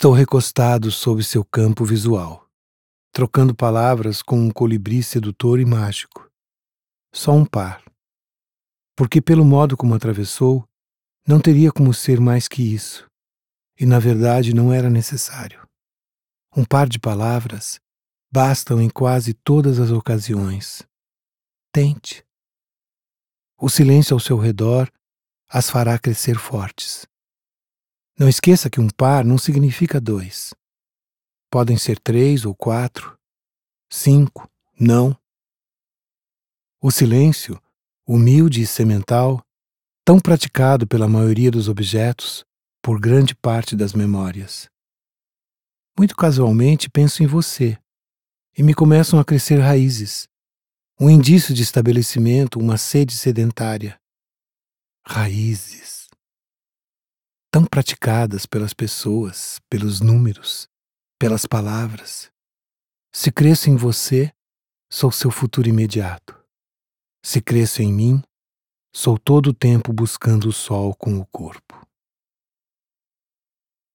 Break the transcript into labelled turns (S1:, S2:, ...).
S1: Estou recostado sob seu campo visual, trocando palavras com um colibri sedutor e mágico. Só um par. Porque, pelo modo como atravessou, não teria como ser mais que isso, e na verdade não era necessário. Um par de palavras bastam em quase todas as ocasiões. Tente. O silêncio ao seu redor as fará crescer fortes. Não esqueça que um par não significa dois. Podem ser três ou quatro, cinco, não. O silêncio, humilde e semental, tão praticado pela maioria dos objetos, por grande parte das memórias. Muito casualmente penso em você e me começam a crescer raízes, um indício de estabelecimento, uma sede sedentária. Raízes tão praticadas pelas pessoas, pelos números, pelas palavras. Se cresço em você, sou seu futuro imediato. Se cresço em mim, sou todo o tempo buscando o sol com o corpo.